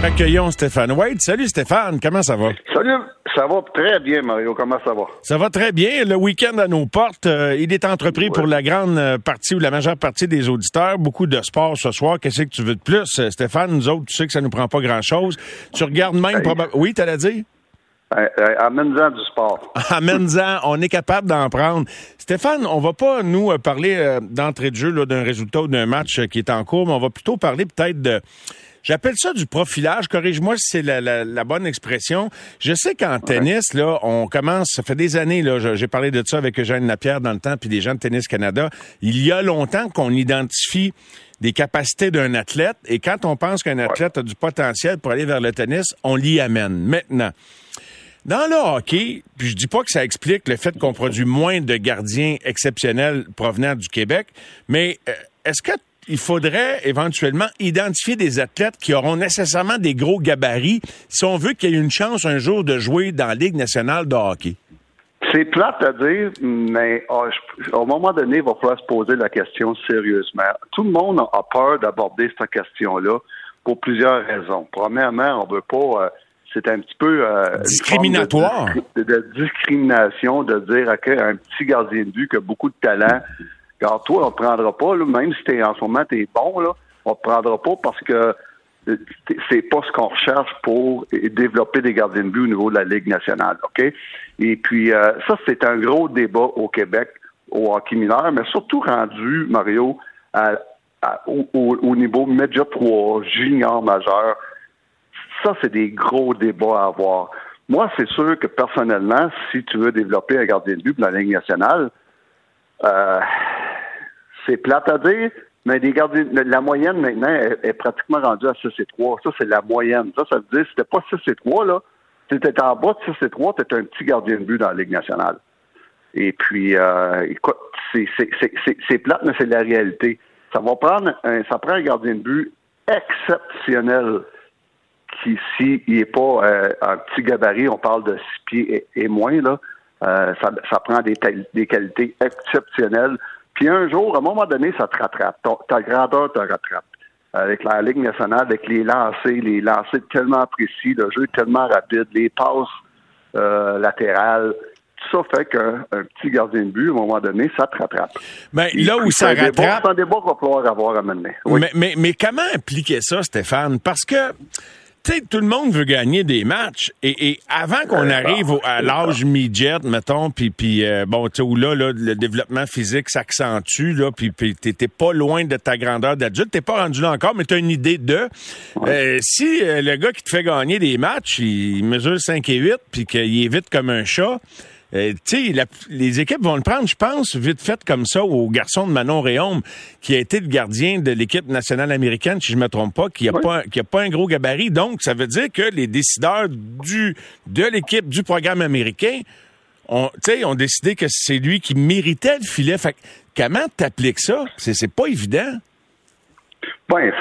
Accueillons Stéphane White. Salut Stéphane, comment ça va? Salut, ça va très bien Mario, comment ça va? Ça va très bien. Le week-end à nos portes, euh, il est entrepris pour la grande euh, partie ou la majeure partie des auditeurs. Beaucoup de sport ce soir. Qu'est-ce que tu veux de plus? Euh, Stéphane, nous autres, tu sais que ça nous prend pas grand-chose. Tu regardes même... probablement. Oui, t'allais dire? Amène-en du sport. Amène-en, on est capable d'en prendre. Stéphane, on va pas, nous, parler d'entrée de jeu d'un résultat ou d'un match qui est en cours, mais on va plutôt parler peut-être de J'appelle ça du profilage. Corrige-moi si c'est la, bonne expression. Je sais qu'en tennis, là, on commence, ça fait des années, là, j'ai parlé de ça avec Eugène Lapierre dans le temps, puis des gens de Tennis Canada. Il y a longtemps qu'on identifie des capacités d'un athlète, et quand on pense qu'un athlète a du potentiel pour aller vers le tennis, on l'y amène. Maintenant, dans le hockey, puis je dis pas que ça explique le fait qu'on produit moins de gardiens exceptionnels provenant du Québec, mais euh, est-ce que il faudrait éventuellement identifier des athlètes qui auront nécessairement des gros gabarits si on veut qu'il y ait une chance un jour de jouer dans la Ligue nationale de hockey. C'est plate à dire, mais oh, au moment donné, il va falloir se poser la question sérieusement. Tout le monde a peur d'aborder cette question-là pour plusieurs raisons. Premièrement, on veut pas. Euh, c'est un petit peu euh, discriminatoire de, discrimination de dire un petit gardien de but qui a beaucoup de talent car toi, on te prendra pas, même si es, en ce moment tu es bon, là, on te prendra pas parce que euh, c'est pas ce qu'on recherche pour développer des gardiens de but au niveau de la Ligue nationale, OK? Et puis, euh, ça, c'est un gros débat au Québec, au hockey mineur, mais surtout rendu, Mario, au, niveau média 3, junior majeur. Ça, c'est des gros débats à avoir. Moi, c'est sûr que personnellement, si tu veux développer un gardien de but pour la Ligue nationale, euh, c'est plate à dire, mais gardiens, la moyenne maintenant est, pratiquement rendue à 6 et 3. Ça, c'est la moyenne. Ça, ça veut dire que c'était pas 6 et 3, là. Si étais en bas de 6 et 3, étais un petit gardien de but dans la Ligue nationale. Et puis, euh, écoute, c'est plate, mais c'est la réalité. Ça va prendre un, ça prend un gardien de but exceptionnel qui, s'il n'est pas euh, un petit gabarit, on parle de 6 pieds et, moins, là, euh, ça, ça, prend des, des qualités exceptionnelles puis un jour, à un moment donné, ça te rattrape. Ta, grandeur te rattrape. Avec la Ligue nationale, avec les lancers, les lancers tellement précis, le jeu tellement rapide, les passes euh, latérales, tout ça fait qu'un petit gardien de but, à un moment donné, ça te rattrape. Mais ben, là où ça rattrape. C'est un débat qu'il va falloir avoir à mener. Mais, mais, mais, comment impliquer ça, Stéphane? Parce que tout le monde veut gagner des matchs. Et, avant qu'on arrive à l'âge midget, mettons, puis, puis euh, bon, tu où là, le développement physique s'accentue, là, puis, puis t'es pas loin de ta grandeur d'adulte. T'es pas rendu là encore, mais t'as une idée de... Euh, si euh, le gars qui te fait gagner des matchs, il mesure 5 et 8, puis qu'il est vite comme un chat... Euh, tu sais, les équipes vont le prendre, je pense, vite fait comme ça, au garçon de Manon Réaume, qui a été le gardien de l'équipe nationale américaine, si je me trompe pas, qui n'a pas, qui a pas un gros gabarit. Donc, ça veut dire que les décideurs du, de l'équipe du programme américain ont, ont décidé que c'est lui qui méritait le filet. Fait comment t'appliques ça? C'est, c'est pas évident. Ben,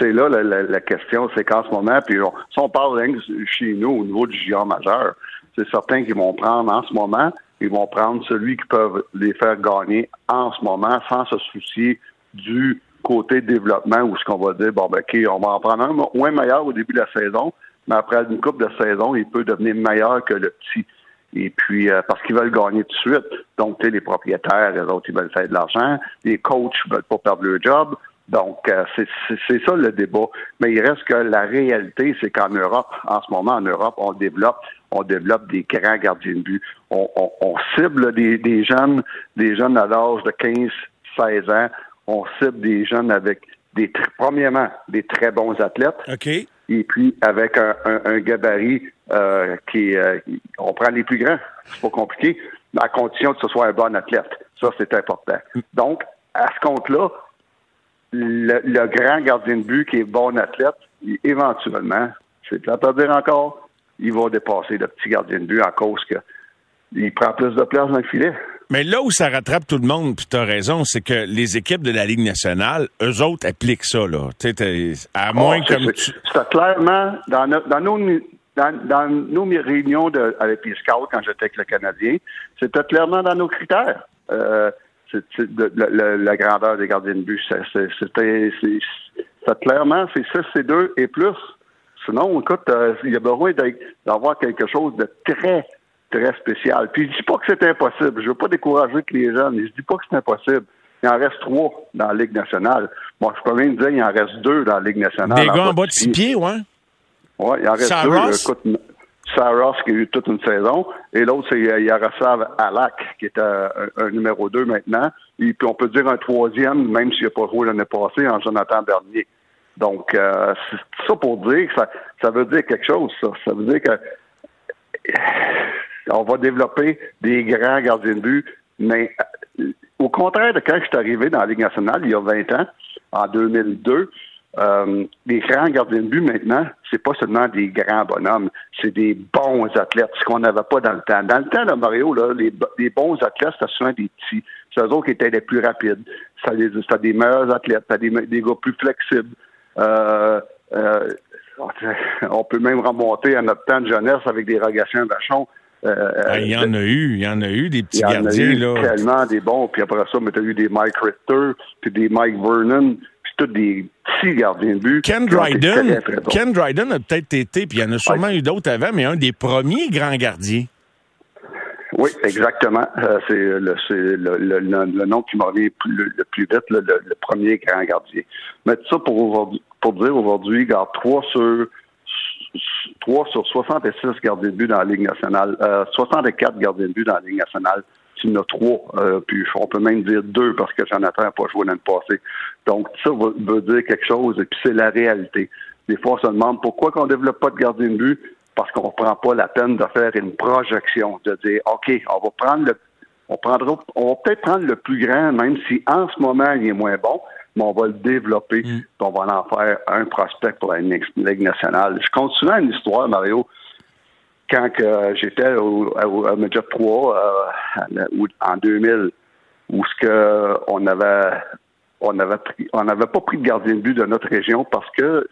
c'est là la, question, c'est qu'en ce moment, puis si on parle chez nous au niveau du géant majeur, c'est certain qu'ils vont prendre en ce moment, ils vont prendre celui qui peut les faire gagner en ce moment sans se soucier du côté développement où ce qu'on va dire, bon, ben, OK, on va en prendre un moins meilleur au début de la saison, mais après une coupe de saison, il peut devenir meilleur que le petit. Et puis, euh, parce qu'ils veulent gagner tout de suite. Donc, les propriétaires, les autres, ils veulent faire de l'argent. Les coachs veulent pas perdre leur job. Donc, euh, c'est ça le débat. Mais il reste que la réalité, c'est qu'en Europe, en ce moment, en Europe, on développe, on développe des grands gardiens de but. On, cible des, jeunes, des jeunes à l'âge de 15, 16 ans. On cible des jeunes avec des premièrement des très bons athlètes. OK. et puis avec un, gabarit euh, qui euh, on prend les plus grands. C'est pas compliqué, à condition que ce soit un bon athlète. Ça, c'est important. Donc, à ce compte-là, le, grand gardien de but qui est bon athlète, éventuellement, c'est à dire encore, il va dépasser le petit gardien de but en cause que il prend plus de place dans le filet. Mais là où ça rattrape tout le monde, puis tu as raison, c'est que les équipes de la Ligue nationale, eux autres appliquent ça, là. à ah, moins comme C'est clairement, dans, nos, dans, nos réunions de, avec les scouts quand j'étais avec le Canadien, c'était clairement dans nos critères. Euh, la grandeur des gardiens de but. C'était clairement, c'est 6 c'est 2 et plus. Sinon, écoute, euh, il y a besoin d'avoir quelque chose de très, très spécial. Puis je dis pas que c'est impossible. Je veux pas décourager que les jeunes. Je dis pas que c'est impossible. Il en reste trois dans la Ligue nationale. Moi, je peux même dire qu'il en reste deux dans la Ligue nationale. Des gars en bas de six pieds, ouais. Oui, il en reste deux. Écoute, Saros qui a eu toute une saison, et l'autre, c'est euh, Yaroslav Alak, qui est un, numéro deux maintenant. Et puis on peut dire un troisième, même s'il n'a pas joué l'année passée, en Jonathan Bernier. Donc, euh, c'est ça pour dire que ça, ça veut dire quelque chose, ça. Ça veut dire que on va développer des grands gardiens de but, mais euh, au contraire de quand je suis arrivé dans la Ligue nationale il y a 20 ans, en 2002, euh, les grands gardiens de but maintenant, c'est pas seulement des grands bonhommes, c'est des bons athlètes, ce qu'on n'avait pas dans le temps. Dans le temps de Mario, là, les, bons athlètes, c'était souvent des petits. C'est eux autres qui étaient les plus rapides. C'était des meilleurs athlètes, c'était des, des gars plus flexibles. Euh, euh, on peut même remonter à notre temps de jeunesse avec des rogations vachons. Euh, ah, il y en a eu, il y en a eu des petits gardiens. Il y en a eu tellement des bons. Puis après ça, tu as eu des Mike Richter, puis des Mike Vernon, puis tous des petits gardiens de but. Ken Dryden, Ken Dryden a peut-être été, puis il y en a sûrement eu d'autres avant, mais un des premiers grands gardiens. Oui, exactement. c'est le, nom qui m'a revient le, plus vite, le, premier grand gardien. Mais tout ça pour, pour dire aujourd'hui, garde 3 sur 3 sur 66 gardiens de but dans la Ligue nationale, euh, 64 gardiens de but dans la Ligue nationale. Il y en a trois, euh, puis on peut même dire deux parce que Jonathan n'a pas joué l'année passée. Donc, ça veut, dire quelque chose, et puis c'est la réalité. Des fois, on se demande pourquoi qu'on ne développe pas de gardien de but, parce qu'on ne prend pas la peine de faire une projection, de dire, OK, on va prendre le, on prendra, on va peut-être prendre le plus grand, même si en ce moment, il est moins bon, mais on va le développer, mm. on va en faire un prospect pour la Ligue nationale. Je souvent une histoire, Mario. Quand j'étais au, au, 3 euh, en 2000, où ce que on avait on avait on n'avait pas pris de gardien de but de notre région parce que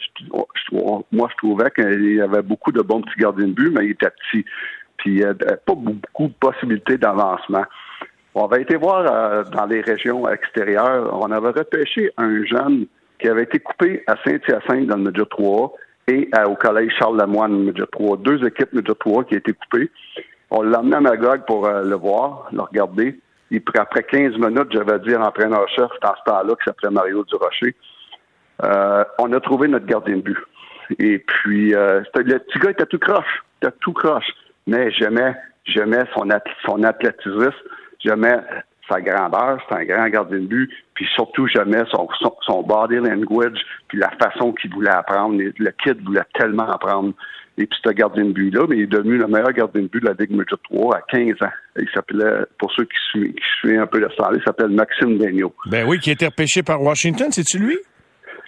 moi je trouvais qu'il y avait beaucoup de bons petits gardiens de but, mais il était petit. Puis il n'y avait pas beaucoup de possibilités d'avancement. On avait été voir euh, dans les régions extérieures, on avait repêché un jeune qui avait été coupé à Saint-Hyacinthe dans le Média 3 au collège Charles Lamoine, Média 3. Deux équipes Média 3 qui étaient coupées. On l'a amené à Magog pour euh, le voir, le regarder. Et puis après 15 minutes, j'avais dit à l'entraîneur-chef dans ce temps-là, qui s'appelait Mario Durocher, euh, on a trouvé notre gardien de but. Et puis, euh, le petit gars était tout croche, était tout croche. Mais j'aimais, j'aimais son, son athlétisme J'aimais sa grandeur, c'est un grand gardien de but, puis surtout j'aimais son, son, body language, puis la façon qu'il voulait apprendre. Le kid voulait tellement apprendre. Et puis ce gardien de but-là, mais il est devenu le meilleur gardien de but de la Ligue Major 3 à 15 ans. Il s'appelait, pour ceux qui suivent, qui suivent un peu le sang, il s'appelle Maxime Daigneault. Ben oui, qui a été repêché par Washington, c'est-tu lui?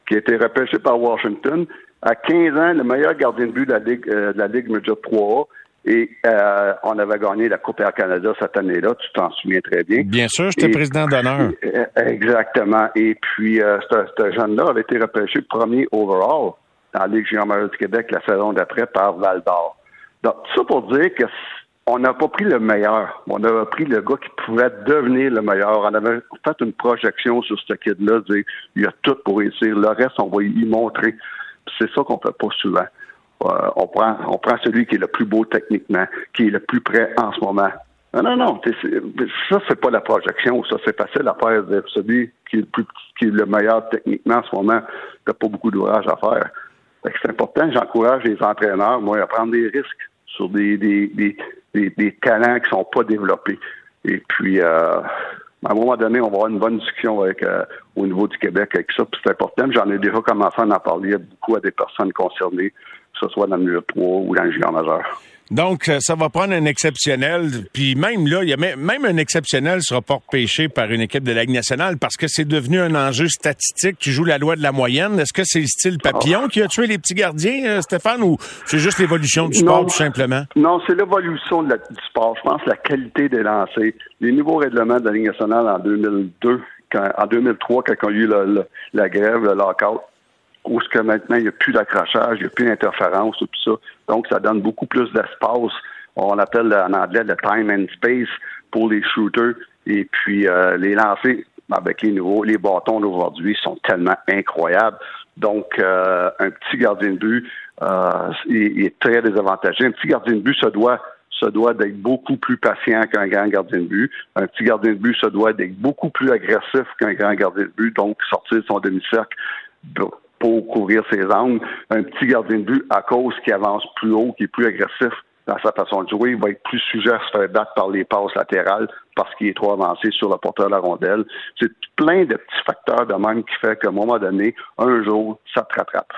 Qui a été repêché par Washington. À 15 ans, le meilleur gardien de but de la Ligue, euh, de la Ligue Major 3 et euh, on avait gagné la Coupe Air Canada cette année-là, tu t'en souviens très bien. Bien sûr, j'étais président d'honneur. Euh, exactement. Et puis, euh, ce jeune-là avait été repêché premier overall dans la Ligue junior du Québec la saison d'après par Val d'Or. Donc, tout ça pour dire que on n'a pas pris le meilleur. On a pris le gars qui pouvait devenir le meilleur. On avait fait une projection sur ce kid-là, dire il y a tout pour réussir. Le reste, on va y montrer. C'est ça qu'on fait pas souvent. Euh, on prend on prend celui qui est le plus beau techniquement, qui est le plus prêt en ce moment. Non, non, non. Ça, c'est pas la projection. Ça, c'est facile à faire. Celui qui est le plus qui est le meilleur techniquement en ce moment, n'a pas beaucoup d'ouvrage à faire. C'est important. J'encourage les entraîneurs, moi, à prendre des risques sur des, des, des, des, talents qui sont pas développés. Et puis, euh, à un moment donné, on va avoir une bonne discussion avec euh, au niveau du Québec avec ça. Puis c'est important. J'en ai déjà commencé à en parler beaucoup à des personnes concernées, que ce soit dans le milieu 3 ou dans le junior majeur. Donc, euh, ça va prendre un exceptionnel. Puis même là, il y a même un exceptionnel sera pas repêché par une équipe de la Ligue nationale parce que c'est devenu un enjeu statistique qui joue la loi de la moyenne. Est-ce que c'est le style papillon qui a tué les petits gardiens, euh, Stéphane, ou c'est juste l'évolution du sport, tout simplement? Non, c'est l'évolution du sport. Je pense la qualité des lancers. Les nouveaux règlements de la Ligue nationale en 2002, en 2003, quand il y a eu la grève, le lockout, où ce que maintenant, il n'y a plus d'accrochage, il n'y a plus d'interférence, tout ça. Donc, ça donne beaucoup plus d'espace. On appelle en anglais le time and space pour les shooters. Et puis, euh, les lancers avec les nouveaux, les bâtons d'aujourd'hui sont tellement incroyables. Donc, euh, un petit gardien de but, euh, il, est très désavantagé. Un petit gardien de but se doit se doit d'être beaucoup plus patient qu'un grand gardien de but. Un petit gardien de but se doit d'être beaucoup plus agressif qu'un grand gardien de but, donc sortir de son demi-cercle pour couvrir ses angles. Un petit gardien de but, à cause qui avance plus haut, qui est plus agressif dans sa façon de jouer, il va être plus sujet à se faire battre par les passes latérales parce qu'il est trop avancé sur le porteur de la rondelle. C'est plein de petits facteurs de même qui fait qu'à un moment donné, un jour, ça te rattrape.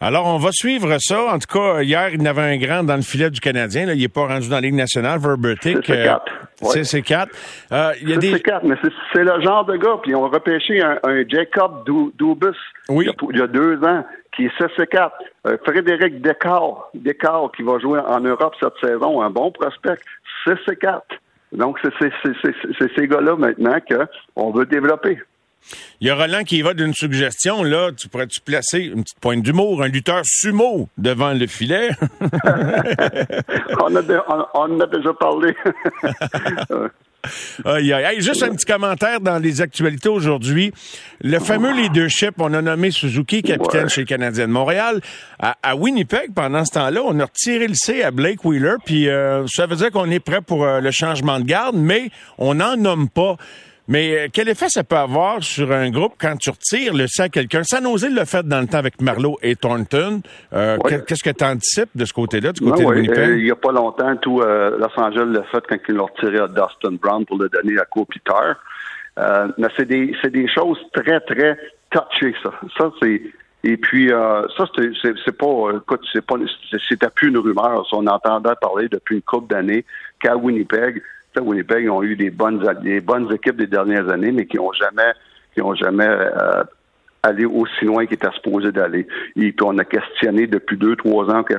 Alors, on va suivre ça. En tout cas, hier, il y avait un grand dans le filet du Canadien. Là. Il n'est pas rendu dans la Ligue nationale, Verbertic. C'est 4. C'est C'est 4. Euh, il y a des... C'est 4, mais c'est le genre de gars. Puis ils ont repêché un, Jacob Dubus oui. il, y a, deux ans, qui est CC4. Euh, Frédéric Descartes, Descartes, qui va jouer en Europe cette saison, un bon prospect, CC4. Donc, c'est ces gars-là maintenant qu'on veut développer. Il y a Roland qui va d'une suggestion. Là, tu pourrais-tu placer une petite pointe d'humour, un lutteur sumo devant le filet? on, en a déjà parlé. juste un petit commentaire dans les actualités aujourd'hui. Le fameux leadership, on a nommé Suzuki capitaine chez les Canadiens de Montréal. À, Winnipeg, pendant ce temps-là, on a retiré le C à Blake Wheeler, puis euh, ça veut dire qu'on est prêt pour euh, le changement de garde, mais on n'en nomme pas. Mais euh, quel effet ça peut avoir sur un groupe quand tu retires le sang à quelqu'un? San oser le fait dans le temps avec Marlowe et Thornton. Euh, qu'est-ce que tu anticipes de ce côté-là, du côté de Winnipeg? Euh, il n'y a pas longtemps, tout Los Angeles l'a fait quand ils l'ont retiré à Dustin Brown pour le donner à Kopitar. mais c'est des, des choses très, très touchées, ça. Ça, c'est... Et puis ça, c'est pas, écoute, c'est pas, c'était plus une rumeur. On entendait parler depuis une couple d'années qu'à Winnipeg, Winnipeg ont eu des bonnes, équipes des dernières années, mais qui n'ont jamais, qui ont jamais euh, allé aussi loin qu'ils étaient supposés d'aller. Et puis on a questionné depuis deux, trois ans qu'il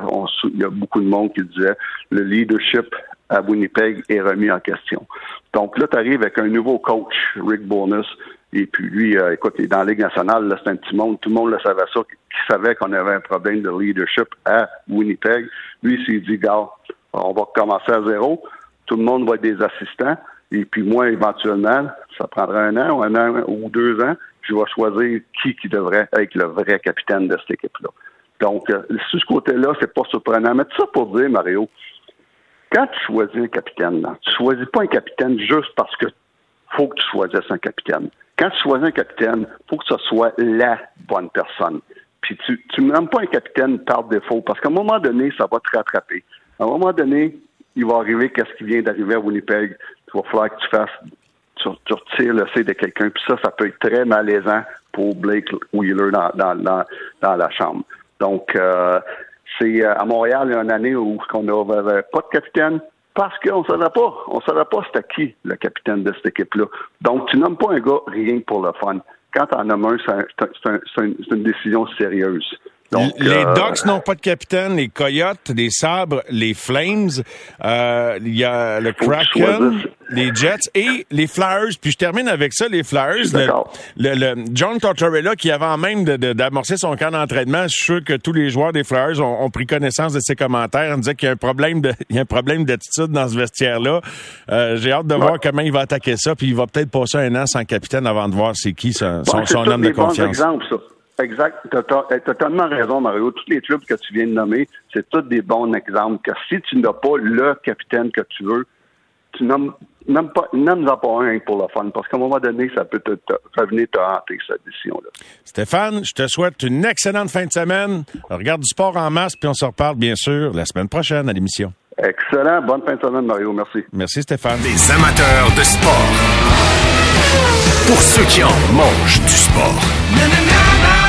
y a beaucoup de monde qui disait le leadership à Winnipeg est remis en question. Donc là, tu arrives avec un nouveau coach, Rick Bonus, et puis lui, euh, écoute, il est dans la Ligue nationale, c'est un petit monde, tout le monde le savait ça, qui savait qu'on avait un problème de leadership à Winnipeg. Lui, s'est dit, gars, on va commencer à zéro tout le monde va être des assistants. Et puis moi, éventuellement, ça prendra un an ou un an ou deux ans, je vais choisir qui qui devrait être le vrai capitaine de cette équipe-là. Donc, euh, sur ce côté-là, c'est pas surprenant. Mais tout ça pour dire, Mario, quand tu choisis un capitaine, tu choisis pas un capitaine juste parce que faut que tu choisisses un capitaine. Quand tu choisis un capitaine, faut que ce soit la bonne personne. Puis tu, tu n'aimes pas un capitaine par défaut, parce qu'à un moment donné, ça va te rattraper. À un moment donné, il va arriver qu'est-ce qui vient d'arriver à Winnipeg. Il va falloir que tu fasses, tu, retires le C de quelqu'un. Puis ça, ça peut être très malaisant pour Blake Wheeler dans, dans, la chambre. Donc, euh, c'est euh, à Montréal, il y a une année où on n'avait pas de capitaine parce qu'on ne savait pas. On savait pas c'était qui le capitaine de cette équipe-là. Donc, tu nommes pas un gars rien pour le fun. Quand tu en nommes un, c'est une décision sérieuse les euh, Ducks n'ont pas de capitaine, les Coyotes, les Sabres, les Flames, euh, il y a le Kraken, les Jets et les Flyers. Puis je termine avec ça, les Flyers. Le, John Tortorella qui avant même d'amorcer son camp d'entraînement, je suis sûr que tous les joueurs des Flyers ont, pris connaissance de ses commentaires. On disait qu'il y a un problème de, il y a un problème d'attitude dans ce vestiaire-là. Euh, j'ai hâte de voir comment il va attaquer ça. Puis il va peut-être passer un an sans capitaine avant de voir c'est qui son, son, homme de confiance. Exact. Tu as, totalement raison, Mario. Tous les clubs que tu viens de nommer, c'est tous des bons exemples. Que si tu n'as pas le capitaine que tu veux, tu nommes, pas, nomme-en pas un pour le fun, parce qu'à un moment donné, ça peut te, revenir te hanter, cette décision-là. Stéphane, je te souhaite une excellente fin de semaine. Regarde du sport en masse, puis on se reparle, bien sûr, la semaine prochaine à l'émission. Excellent. Bonne fin de semaine, Mario. Merci. Merci, Stéphane. Des amateurs de sport. Pour ceux qui en mangent du sport.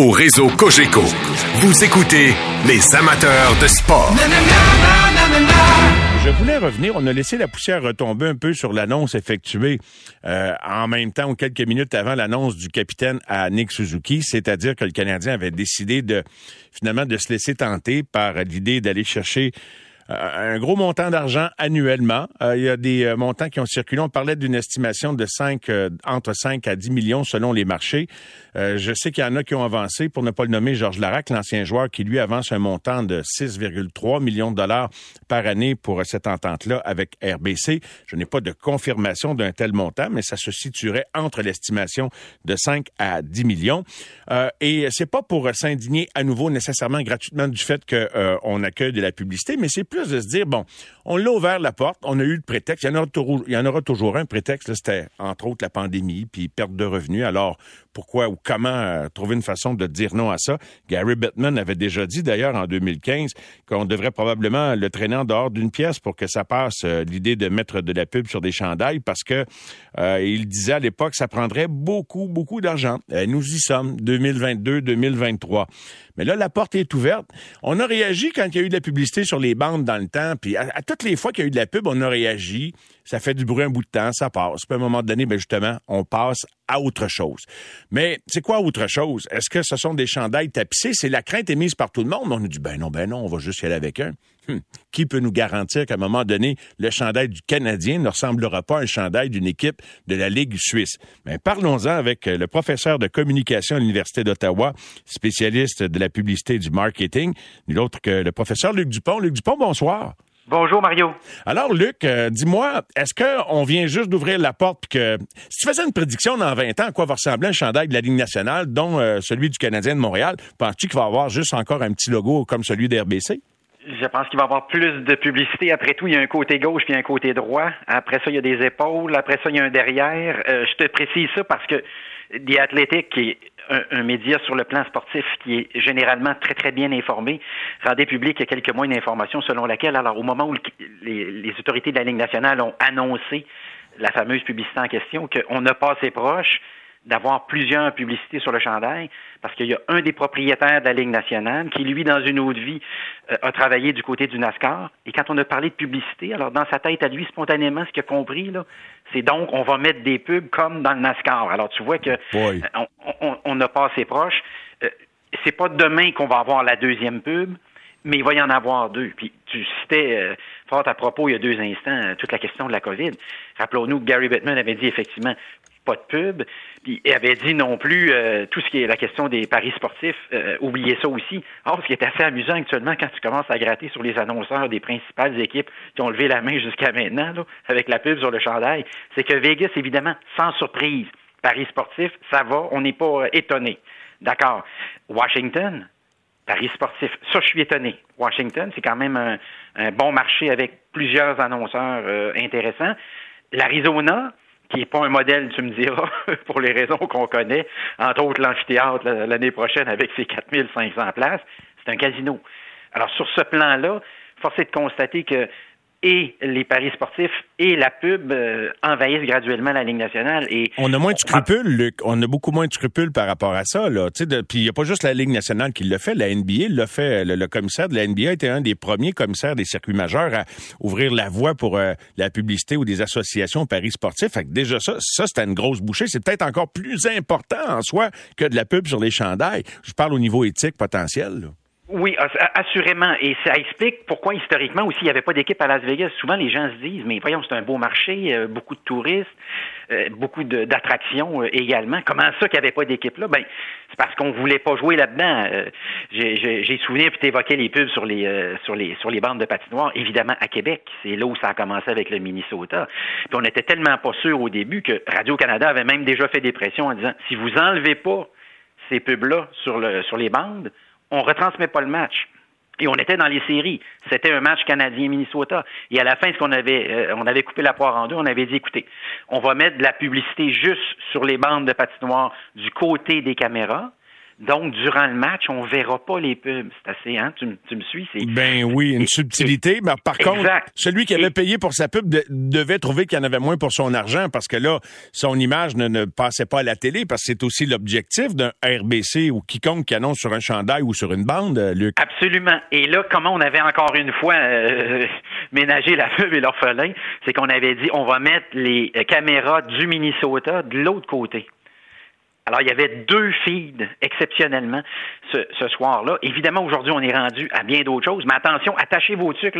Au réseau Cogeco, vous écoutez les amateurs de sport. Je voulais revenir, on a laissé la poussière retomber un peu sur l'annonce effectuée euh, en même temps ou quelques minutes avant l'annonce du capitaine à Nick Suzuki, c'est-à-dire que le Canadien avait décidé de finalement de se laisser tenter par l'idée d'aller chercher un gros montant d'argent annuellement. Euh, il y a des euh, montants qui ont circulé. On parlait d'une estimation de 5, entre 5 à 10 millions selon les marchés. je sais qu'il y en a qui ont avancé, pour ne pas le nommer, Georges Larac, l'ancien joueur, qui lui avance un montant de 6,3 millions de dollars par année pour cette entente-là avec RBC. Je n'ai pas de confirmation d'un tel montant, mais ça se situerait entre l'estimation de 5 à 10 millions. et c'est pas pour s'indigner à nouveau nécessairement gratuitement du fait qu'on accueille de la publicité, mais c'est plus de se dire, bon, on l'a ouvert la porte, on a eu le prétexte, il y en aura, toujours un prétexte, c'était entre autres la pandémie, puis perte de revenus. Alors, pourquoi ou comment euh, trouver une façon de dire non à ça? Gary Bettman avait déjà dit d'ailleurs en 2015 qu'on devrait probablement le traîner en dehors d'une pièce pour que ça passe euh, l'idée de mettre de la pub sur des chandails parce que euh, il disait à l'époque ça prendrait beaucoup, beaucoup d'argent. nous y sommes, 2022-2023. Mais là, la porte est ouverte. On a réagi quand il y a eu de la publicité sur les bandes dans le temps, puis à, toutes les fois qu'il y a eu de la pub, on a réagi. Ça fait du bruit un bout de temps, ça passe. Puis à un moment donné, ben justement, on passe à autre chose. Mais c'est quoi autre chose? Est-ce que ce sont des chandails tapissés? C'est la crainte émise par tout le monde. On nous dit, ben non, ben non, on va juste y aller avec un. Hum. Qui peut nous garantir qu'à un moment donné, le chandail du Canadien ne ressemblera pas à un chandail d'une équipe de la Ligue suisse? Mais parlons-en avec euh, le professeur de communication à l'Université d'Ottawa, spécialiste de la publicité et du marketing, nul autre que le professeur Luc Dupont. Luc Dupont, bonsoir. Bonjour Mario. Alors Luc, euh, dis-moi, est-ce qu'on vient juste d'ouvrir la porte que si tu faisais une prédiction dans 20 ans à quoi va ressembler un chandail de la Ligue nationale, dont euh, celui du Canadien de Montréal, penses-tu qu'il va avoir juste encore un petit logo comme celui d'RBC? Je pense qu'il va y avoir plus de publicité. Après tout, il y a un côté gauche puis un côté droit. Après ça, il y a des épaules. Après ça, il y a un derrière. Euh, je te précise ça parce que The Athletic, qui est un, média sur le plan sportif qui est généralement très, très bien informé, rendait public il y a quelques mois une information selon laquelle, alors au moment où les, autorités de la Ligue nationale ont annoncé la fameuse publicité en question, qu'on n'a pas assez proche, d'avoir plusieurs publicités sur le chandail, parce qu'il y a un des propriétaires de la Ligue nationale qui, lui, dans une autre vie, euh, a travaillé du côté du NASCAR. Et quand on a parlé de publicité, alors dans sa tête à lui, spontanément, ce qu'il a compris, là, c'est donc on va mettre des pubs comme dans le NASCAR. Alors tu vois que euh, on n'a pas assez proche. Euh, c'est pas demain qu'on va avoir la deuxième pub, mais il va y en avoir deux. Puis tu citais fort à propos il y a deux instants toute la question de la COVID. Rappelons-nous que Gary Bettman avait dit effectivement pas de pub. Puis il avait dit non plus euh, tout ce qui est la question des paris sportifs, euh, oubliez ça aussi. Or, ce qui est assez amusant actuellement quand tu commences à gratter sur les annonceurs des principales équipes qui ont levé la main jusqu'à maintenant, avec la pub sur le chandail, c'est que Vegas, évidemment, sans surprise, paris sportifs, ça va, on n'est pas euh, étonné. D'accord. Washington, paris sportifs, ça, je suis étonné. Washington, c'est quand même un, un, bon marché avec plusieurs annonceurs intéressants. L'Arizona, qui n'est pas un modèle, tu me diras, pour les raisons qu'on connaît, entre autres l'amphithéâtre l'année prochaine avec ses 4500 places, c'est un casino. Alors sur ce plan-là, force est de constater que et les paris sportifs et la pub euh, envahissent graduellement la Ligue nationale. Et on a moins de scrupules, Luc. On a beaucoup moins de scrupules par rapport à ça. Là. Puis il n'y a pas juste la Ligue nationale qui le fait. La NBA l'a fait. Le, commissaire de la NBA était un des premiers commissaires des circuits majeurs à ouvrir la voie pour euh, la publicité ou des associations paris sportifs. Fait que déjà ça, ça c'était une grosse bouchée. C'est peut-être encore plus important en soi que de la pub sur les chandails. Je parle au niveau éthique potentiel. Oui, assurément. Et ça explique pourquoi historiquement aussi il n'y avait pas d'équipe à Las Vegas. Souvent les gens se disent, mais voyons, c'est un beau marché, euh, beaucoup de touristes, euh, beaucoup d'attractions euh, également. Comment ça qu'il n'y avait pas d'équipe là? Ben, c'est parce qu'on voulait pas jouer là-dedans. J'ai souvenir, puis tu évoquais les pubs sur les, sur, les, sur les bandes de patinoire, évidemment à Québec. C'est là où ça a commencé avec le Minnesota. Puis on était tellement pas sûr au début que Radio-Canada avait même déjà fait des pressions en disant, si vous enlevez pas ces pubs-là sur, le, sur les bandes, on retransmet pas le match. Et on était dans les séries. C'était un match canadien-Minnesota. Et à la fin, ce qu'on avait, euh, on avait coupé la poire en deux. On avait dit, écoutez, on va mettre de la publicité juste sur les bandes de patinoire du côté des caméras. Donc, durant le match, on verra pas les pubs. C'est assez, hein? Tu, me suis? Ben oui, une subtilité. mais par contre, celui qui avait payé pour sa pub devait trouver qu'il y en avait moins pour son argent parce que là, son image ne, passait pas à la télé parce que c'est aussi l'objectif d'un RBC ou quiconque qui annonce sur un chandail ou sur une bande, euh, Luc. Absolument. Et là, comment on avait encore une fois euh, ménagé la pub et l'orphelin, c'est qu'on avait dit on va mettre les caméras du Minnesota de l'autre côté. Alors, il y avait deux feeds exceptionnellement ce, soir-là. Évidemment, aujourd'hui, on est rendu à bien d'autres choses. Mais attention, attachez vos trucs.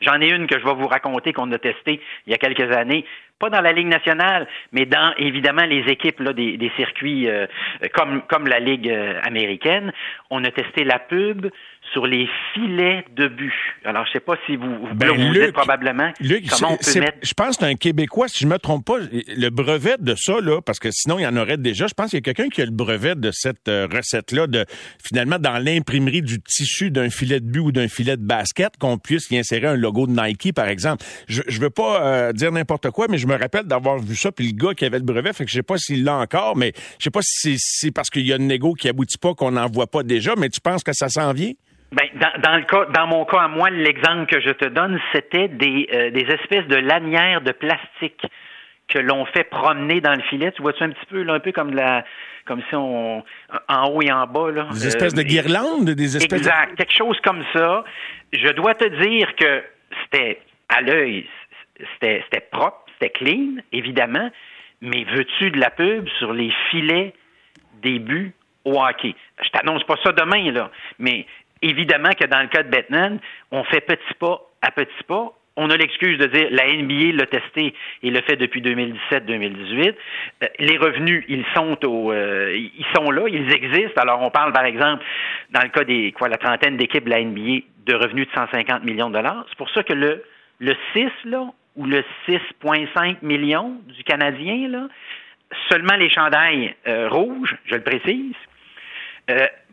J'en ai une que je vais vous raconter qu'on a testée il y a quelques années. Pas dans la Ligue nationale, mais dans, évidemment, les équipes là, des, circuits euh, comme, comme la Ligue euh, américaine. On a testé la pub sur les filets de but. Alors, je sais pas si vous, vous, ben, dites probablement comment on peut mettre... Je pense que c'est un Québécois, si je me trompe pas, le brevet de ça, là, parce que sinon, il y en aurait déjà. Je pense qu'il y a quelqu'un qui a le brevet de cette euh, recette-là, de finalement, dans l'imprimerie du tissu d'un filet de but ou d'un filet de basket, qu'on puisse y insérer un logo de Nike, par exemple. Je, je veux pas euh, dire n'importe quoi, mais je me rappelle d'avoir vu ça, puis le gars qui avait le brevet, fait que je sais pas s'il l'a encore, mais je sais pas si c'est parce qu'il y a une négo qui aboutit pas qu'on n'en voit pas déjà, mais tu penses que ça s'en vient? Ben, dans, dans, le cas, dans mon cas à moi, l'exemple que je te donne, c'était des, euh, des espèces de lanières de plastique que l'on fait promener dans le filet. Tu vois-tu un petit peu, là, un peu comme la, comme si on, en haut et en bas, là. Des espèces de euh, guirlandes, des espèces. Exact, quelque chose comme ça. Je dois te dire que c'était à l'œil, c'était, c'était propre, c'était clean, évidemment. Mais veux-tu de la pub sur les filets des buts au hockey? Je t'annonce pas ça demain, là, mais Évidemment que dans le cas de Batman, on fait petit pas à petit pas. On a l'excuse de dire la NBA l'a testé et le fait depuis 2017-2018. Euh, les revenus, ils sont au, euh, ils sont là, ils existent. Alors on parle par exemple dans le cas des quoi la trentaine d'équipes de la NBA de revenus de 150 millions de dollars. C'est pour ça que le le 6 là ou le 6,5 millions du Canadien là, seulement les chandails euh, rouges, je le précise,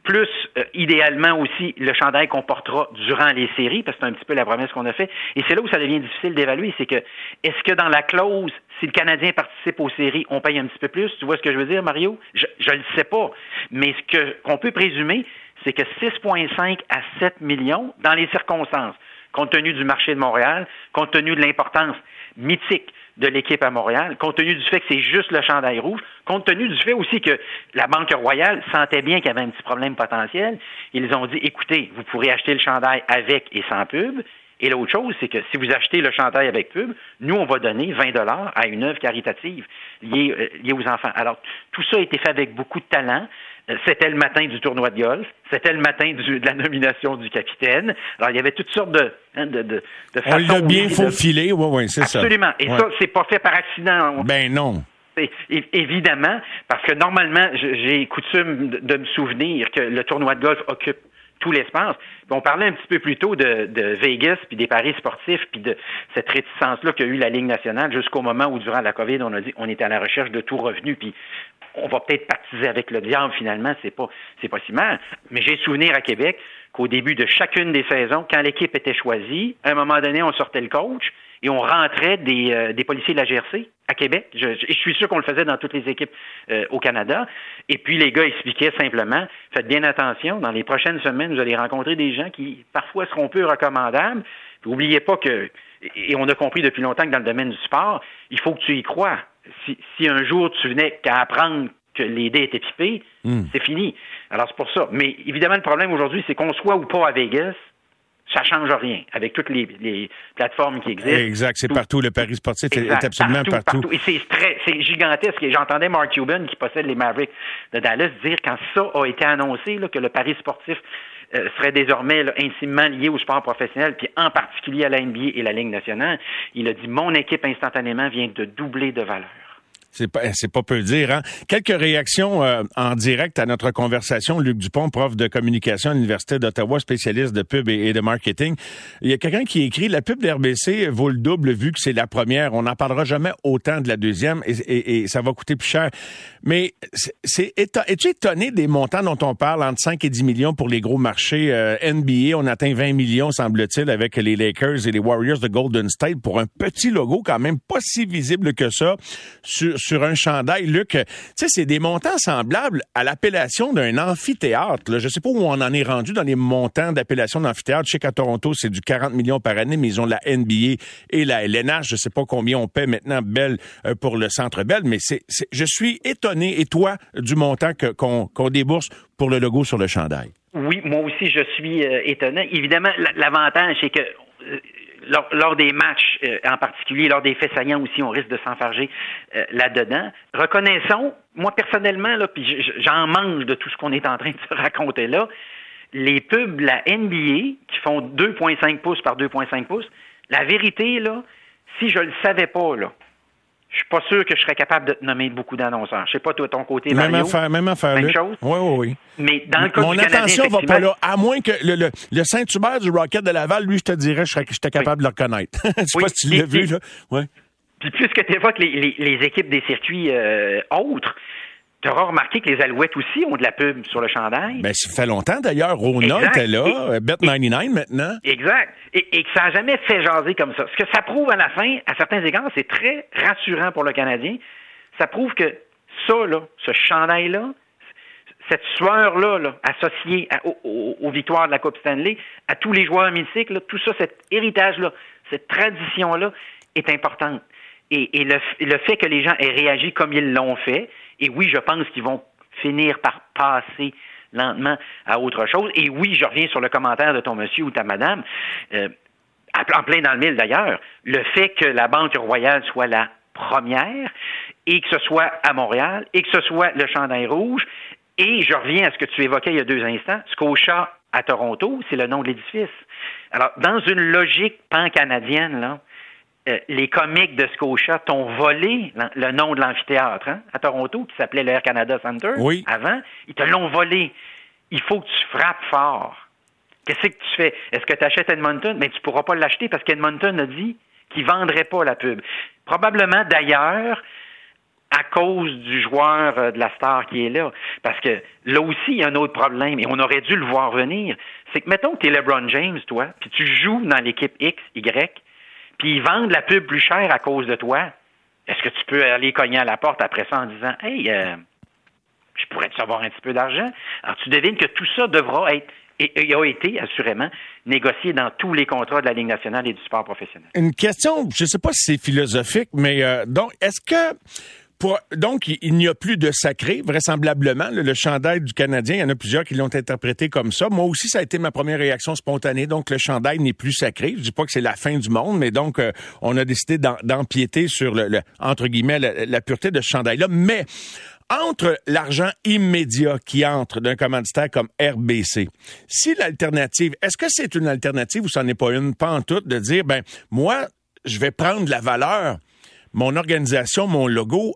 plus euh, idéalement aussi le chandail qu'on portera durant les séries, parce que c'est un petit peu la promesse qu'on a fait. Et c'est là où ça devient difficile d'évaluer, c'est que est-ce que dans la clause, si le Canadien participe aux séries, on paye un petit peu plus? Tu vois ce que je veux dire, Mario? Je ne le sais pas. Mais ce qu'on peut présumer, c'est que 6,5 à 7 millions, dans les circonstances, compte tenu du marché de Montréal, compte tenu de l'importance mythique de l'équipe à Montréal, compte tenu du fait que c'est juste le chandail rouge, compte tenu du fait aussi que la Banque Royale sentait bien qu'il y avait un petit problème potentiel, ils ont dit, écoutez, vous pourrez acheter le chandail avec et sans pub. Et l'autre chose, c'est que si vous achetez le chandail avec pub, nous, on va donner 20 dollars à une œuvre caritative liée, euh, liée aux enfants. Alors, tout ça a été fait avec beaucoup de talent. C'était le matin du tournoi de golf. C'était le matin de la nomination du capitaine. Alors, il y avait toutes sortes de, hein, de, de, de façons... On l'a bien faufilé, oui, oui, c'est ça. Absolument. Et ça, c'est pas fait par accident. Ben non. Évidemment, parce que normalement, j'ai coutume de me souvenir que le tournoi de golf occupe tout l'espace. On parlait un petit peu plus tôt de, de Vegas, puis des paris sportifs, puis de cette réticence-là qu'a eu la Ligue nationale jusqu'au moment où, durant la COVID, on a dit on était à la recherche de tout revenu, puis on va peut-être partiser avec le diable finalement, c'est pas c'est pas si mal. Mais j'ai souvenir à Québec qu'au début de chacune des saisons, quand l'équipe était choisie, à un moment donné, on sortait le coach et on rentrait des, euh, des policiers de la GRC à Québec. Je, je, suis sûr qu'on le faisait dans toutes les équipes euh, au Canada. Et puis les gars expliquaient simplement, faites bien attention, dans les prochaines semaines, vous allez rencontrer des gens qui parfois seront peu recommandables. N'oubliez pas que, et on a compris depuis longtemps que dans le domaine du sport, il faut que tu y crois si, si un jour tu venais qu'à apprendre que les dés étaient pipés, hmm. c'est fini. Alors c'est pour ça. Mais évidemment, le problème aujourd'hui, c'est qu'on soit ou pas à Vegas, Ça change rien avec toutes les, les plateformes qui existent. Exact, c'est Tout- partout. Le Paris sportif est- Exact. est absolument partout. Et c'est gigantesque. Et j'entendais Mark Cuban, qui possède les Mavericks de Dallas, dire quand ça a été annoncé, là, que le pari sportif euh, serait désormais là, intimement lié au sport professionnel, puis en particulier à la NBA et la Ligue nationale, il a dit mon équipe instantanément vient de doubler de valeur. C'est pas, c'est pas peu dire. Hein? Quelques réactions euh, en direct à notre conversation. Luc Dupont, prof de communication à l'Université d'Ottawa, spécialiste de pub et, de marketing. Il y a quelqu'un qui écrit La pub d'RBC vaut le double vu que c'est la première. On n'en parlera jamais autant de la deuxième et, et- et ça va coûter plus cher. Mais c'est, es-tu étonné des montants dont on parle entre 5 et 10 millions pour les gros marchés euh, NBA? On atteint 20 millions, semble-t-il, avec les Lakers et les Warriors de Golden State pour un petit logo quand même pas si visible que ça sur un chandail. Luc, tu sais, c'est des montants semblables à l'appellation d'un amphithéâtre. Je sais pas où on en est rendu dans les montants d'appellation d'amphithéâtre. Je sais qu'à Toronto, c'est du 40 millions par année, mais ils ont la NBA et la LNH. Je sais pas combien on paie maintenant Bell euh, pour le Centre Bell, mais c'est, je suis étonné, et toi, du montant qu'on, débourse pour le logo sur le chandail? Oui, moi aussi, je suis euh, étonné. Évidemment, l'avantage, c'est que euh, lors, des matchs, euh, en particulier lors des faits saillants aussi, on risque de s'enfarger euh, là-dedans. Reconnaissons, moi personnellement, là, puis j'en mange de tout ce qu'on est en train de se raconter là, les pubs, la NBA, qui font 2,5 pouces par 2,5 pouces, la vérité, là, si je le savais pas, là, je suis pas sûr que je serais capable de te nommer beaucoup d'annonceurs. Je sais pas, toi, ton côté, Même Mario. affaire, même affaire, Même chose? Oui, oui, oui. Mais dans le cas Mon du Canadien, attention va pas là. À moins que le, le, le Saint-Hubert du Rocket de Laval, lui, je te dirais, je serais, j'étais capable de le reconnaître. je sais Oui. pas si tu l'as vu, là. Ouais. Puis puisque tu évoques les, les, les équipes des circuits euh, autres, tu auras remarqué que les Alouettes aussi ont de la pub sur le chandail. Ben, ça fait longtemps, d'ailleurs. Rona était là. Et- euh, Bet99 maintenant. Exact. Et, et que ça n'a jamais fait jaser comme ça. Ce que ça prouve à la fin, à certains égards, c'est très rassurant pour le Canadien. Ça prouve que ça, là, ce chandail-là, cette sueur-là, là, associée à- aux victoires de la Coupe Stanley, à tous les joueurs mythiques, là, tout ça, cet héritage-là, cette tradition-là est importante. Et, et le, f- le fait que les gens aient réagi comme ils l'ont fait, et oui, je pense qu'ils vont finir par passer lentement à autre chose. Et oui, je reviens sur le commentaire de ton monsieur ou ta madame, euh, en plein dans le mille d'ailleurs, le fait que la Banque royale soit la première et que ce soit à Montréal et que ce soit le chandail rouge. Et je reviens à ce que tu évoquais il y a deux instants, Scotia à Toronto, c'est le nom de l'édifice. Alors, dans une logique pan-canadienne, là, euh, les comiques de Scotia t'ont volé le nom de l'amphithéâtre hein, à Toronto, qui s'appelait le Air Canada Center. Oui. Avant, ils te l'ont volé. Il faut que tu frappes fort. Qu'est-ce que tu fais? Est-ce que tu achètes Edmonton? Mais tu ne pourras pas l'acheter parce qu'Edmonton a dit qu'il ne vendrait pas la pub. Probablement d'ailleurs à cause du joueur euh, de la star qui est là. Parce que là aussi, il y a un autre problème, et on aurait dû le voir venir. C'est que, mettons que tu es LeBron James, toi, puis tu joues dans l'équipe X, Y, puis ils vendent la pub plus chère à cause de toi. Est-ce que tu peux aller cogner à la porte après ça en disant Hey, euh, je pourrais te savoir un petit peu d'argent? Alors, tu devines que tout ça devra être et, a été assurément négocié dans tous les contrats de la Ligue nationale et du sport professionnel. Une question, je sais pas si c'est philosophique, mais euh, donc, est-ce que donc, il, n'y a plus de sacré, vraisemblablement. Le, chandail du Canadien, il y en a plusieurs qui l'ont interprété comme ça. Moi aussi, ça a été ma première réaction spontanée. Donc, le chandail n'est plus sacré. Je dis pas que c'est la fin du monde, mais donc, euh, on a décidé d'empiéter sur, le, entre guillemets, la, pureté de ce chandail-là. Mais entre l'argent immédiat qui entre d'un commanditaire comme RBC, si l'alternative, est-ce que c'est une alternative ou ça n'est pas une, pas de dire, ben, moi, je vais prendre la valeur, mon organisation, mon logo,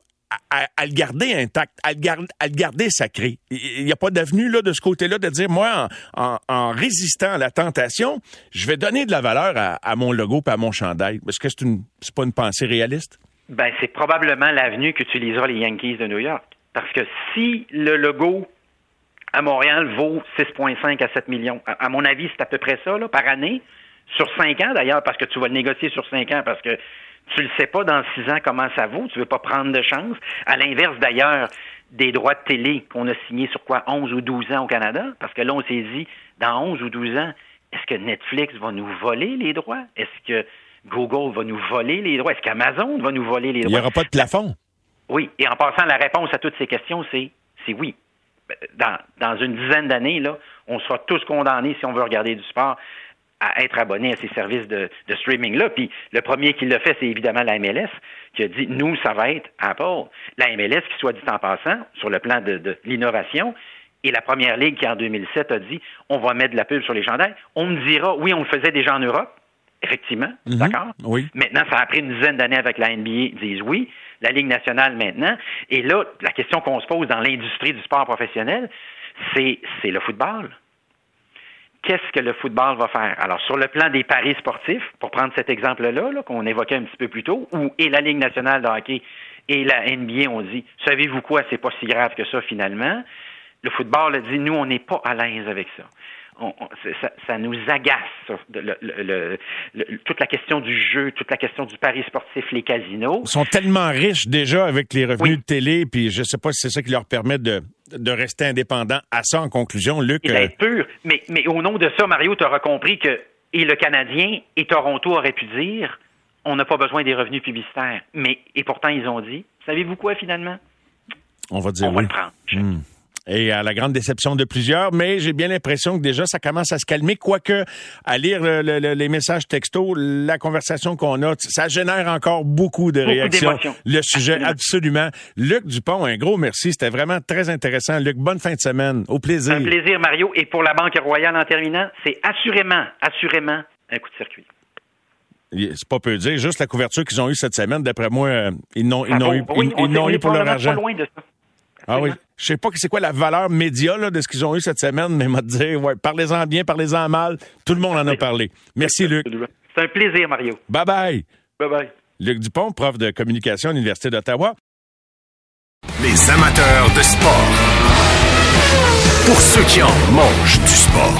à, le garder intact, à le, garder sacré. Il n'y a pas d'avenue là de ce côté-là de dire, moi, en, résistant à la tentation, je vais donner de la valeur à, mon logo et à mon chandail. Est-ce que c'est une, c'est pas une pensée réaliste? Ben, c'est probablement l'avenue qu'utilisera les Yankees de New York. Parce que si le logo à Montréal vaut 6,5 à 7 millions, à, à mon avis, c'est à peu près ça, là, par année, sur 5 ans d'ailleurs, parce que tu vas le négocier sur 5 ans, parce que tu le sais pas dans 6 ans comment ça vaut, tu veux pas prendre de chance. À l'inverse d'ailleurs des droits de télé qu'on a signés sur quoi, 11 ou 12 ans au Canada, parce que là, on s'est dit, dans 11 ou 12 ans, est-ce que Netflix va nous voler les droits? Est-ce que Google va nous voler les droits? Est-ce qu'Amazon va nous voler les Il droits? n'y aura pas de plafond. Oui, et en passant, la réponse à toutes ces questions, c'est c'est oui. Dans, dans une dizaine d'années, là, on sera tous condamnés, si on veut regarder du sport, à être abonné à ces services de, de streaming-là. Puis le premier qui l'a fait, c'est évidemment la MLS, qui a dit, nous, ça va être Apple. La MLS, qui soit dit en passant, sur le plan de, de l'innovation, et la première ligue qui, en 2007, a dit on va mettre de la pub sur les chandails. On me dira oui, on le faisait déjà en Europe. Effectivement, Mhm. d'accord? Oui. Maintenant, ça a pris une dizaine d'années avec la NBA, ils disent oui. La Ligue nationale maintenant. Et là, la question qu'on se pose dans l'industrie du sport professionnel, c'est, c'est le football. Qu'est-ce que le football va faire? Alors, sur le plan des paris sportifs, pour prendre cet exemple-là, là, qu'on évoquait un petit peu plus tôt, où et la Ligue nationale de hockey et la NBA ont dit, savez-vous quoi, c'est pas si grave que ça finalement. Le football a dit, nous, on n'est pas à l'aise avec ça. On- on- c'est- ça, ça nous agace, ça, de- le- le- le- le- toute la question du jeu, toute la question du pari sportif, les casinos. Ils sont tellement riches déjà avec les revenus Oui. de télé, puis je sais pas si c'est ça qui leur permet de, de rester indépendants. À ça, en conclusion, Luc, et euh, pur. Mais, mais au nom de ça, Mario, tu auras compris que et le Canadien et Toronto auraient pu dire on n'a pas besoin des revenus publicitaires. Mais et pourtant ils ont dit savez-vous quoi finalement? On va dire On va oui. le prendre. Hmm. Et à la grande déception de plusieurs, mais j'ai bien l'impression que déjà ça commence à se calmer, quoique à lire le- le- le- les messages textos, la conversation qu'on a, ça génère encore beaucoup de Beaucoup réactions. Le sujet, Absolument. Luc Dupont, un gros merci, c'était vraiment très intéressant. Luc, bonne fin de semaine, au plaisir. Un plaisir, Mario. Et pour la Banque Royale en terminant, c'est assurément, assurément un coup de circuit. C'est pas peu dire, juste la couverture qu'ils ont eue cette semaine, d'après moi, euh, ils n'ont vaut- eu, oui, ils- eu pour leur argent. Pas loin de ça. Ah oui. Je sais pas c'est quoi la valeur média là, de ce qu'ils ont eu cette semaine, mais m'a dit, ouais, parlez-en bien, parlez-en mal. Tout le monde en a parlé. Merci, Luc. C'est un plaisir, Mario. Bye bye. Bye bye. Luc Dupont, prof de communication à l'Université d'Ottawa. Les amateurs de sport. Pour ceux qui en mangent du sport.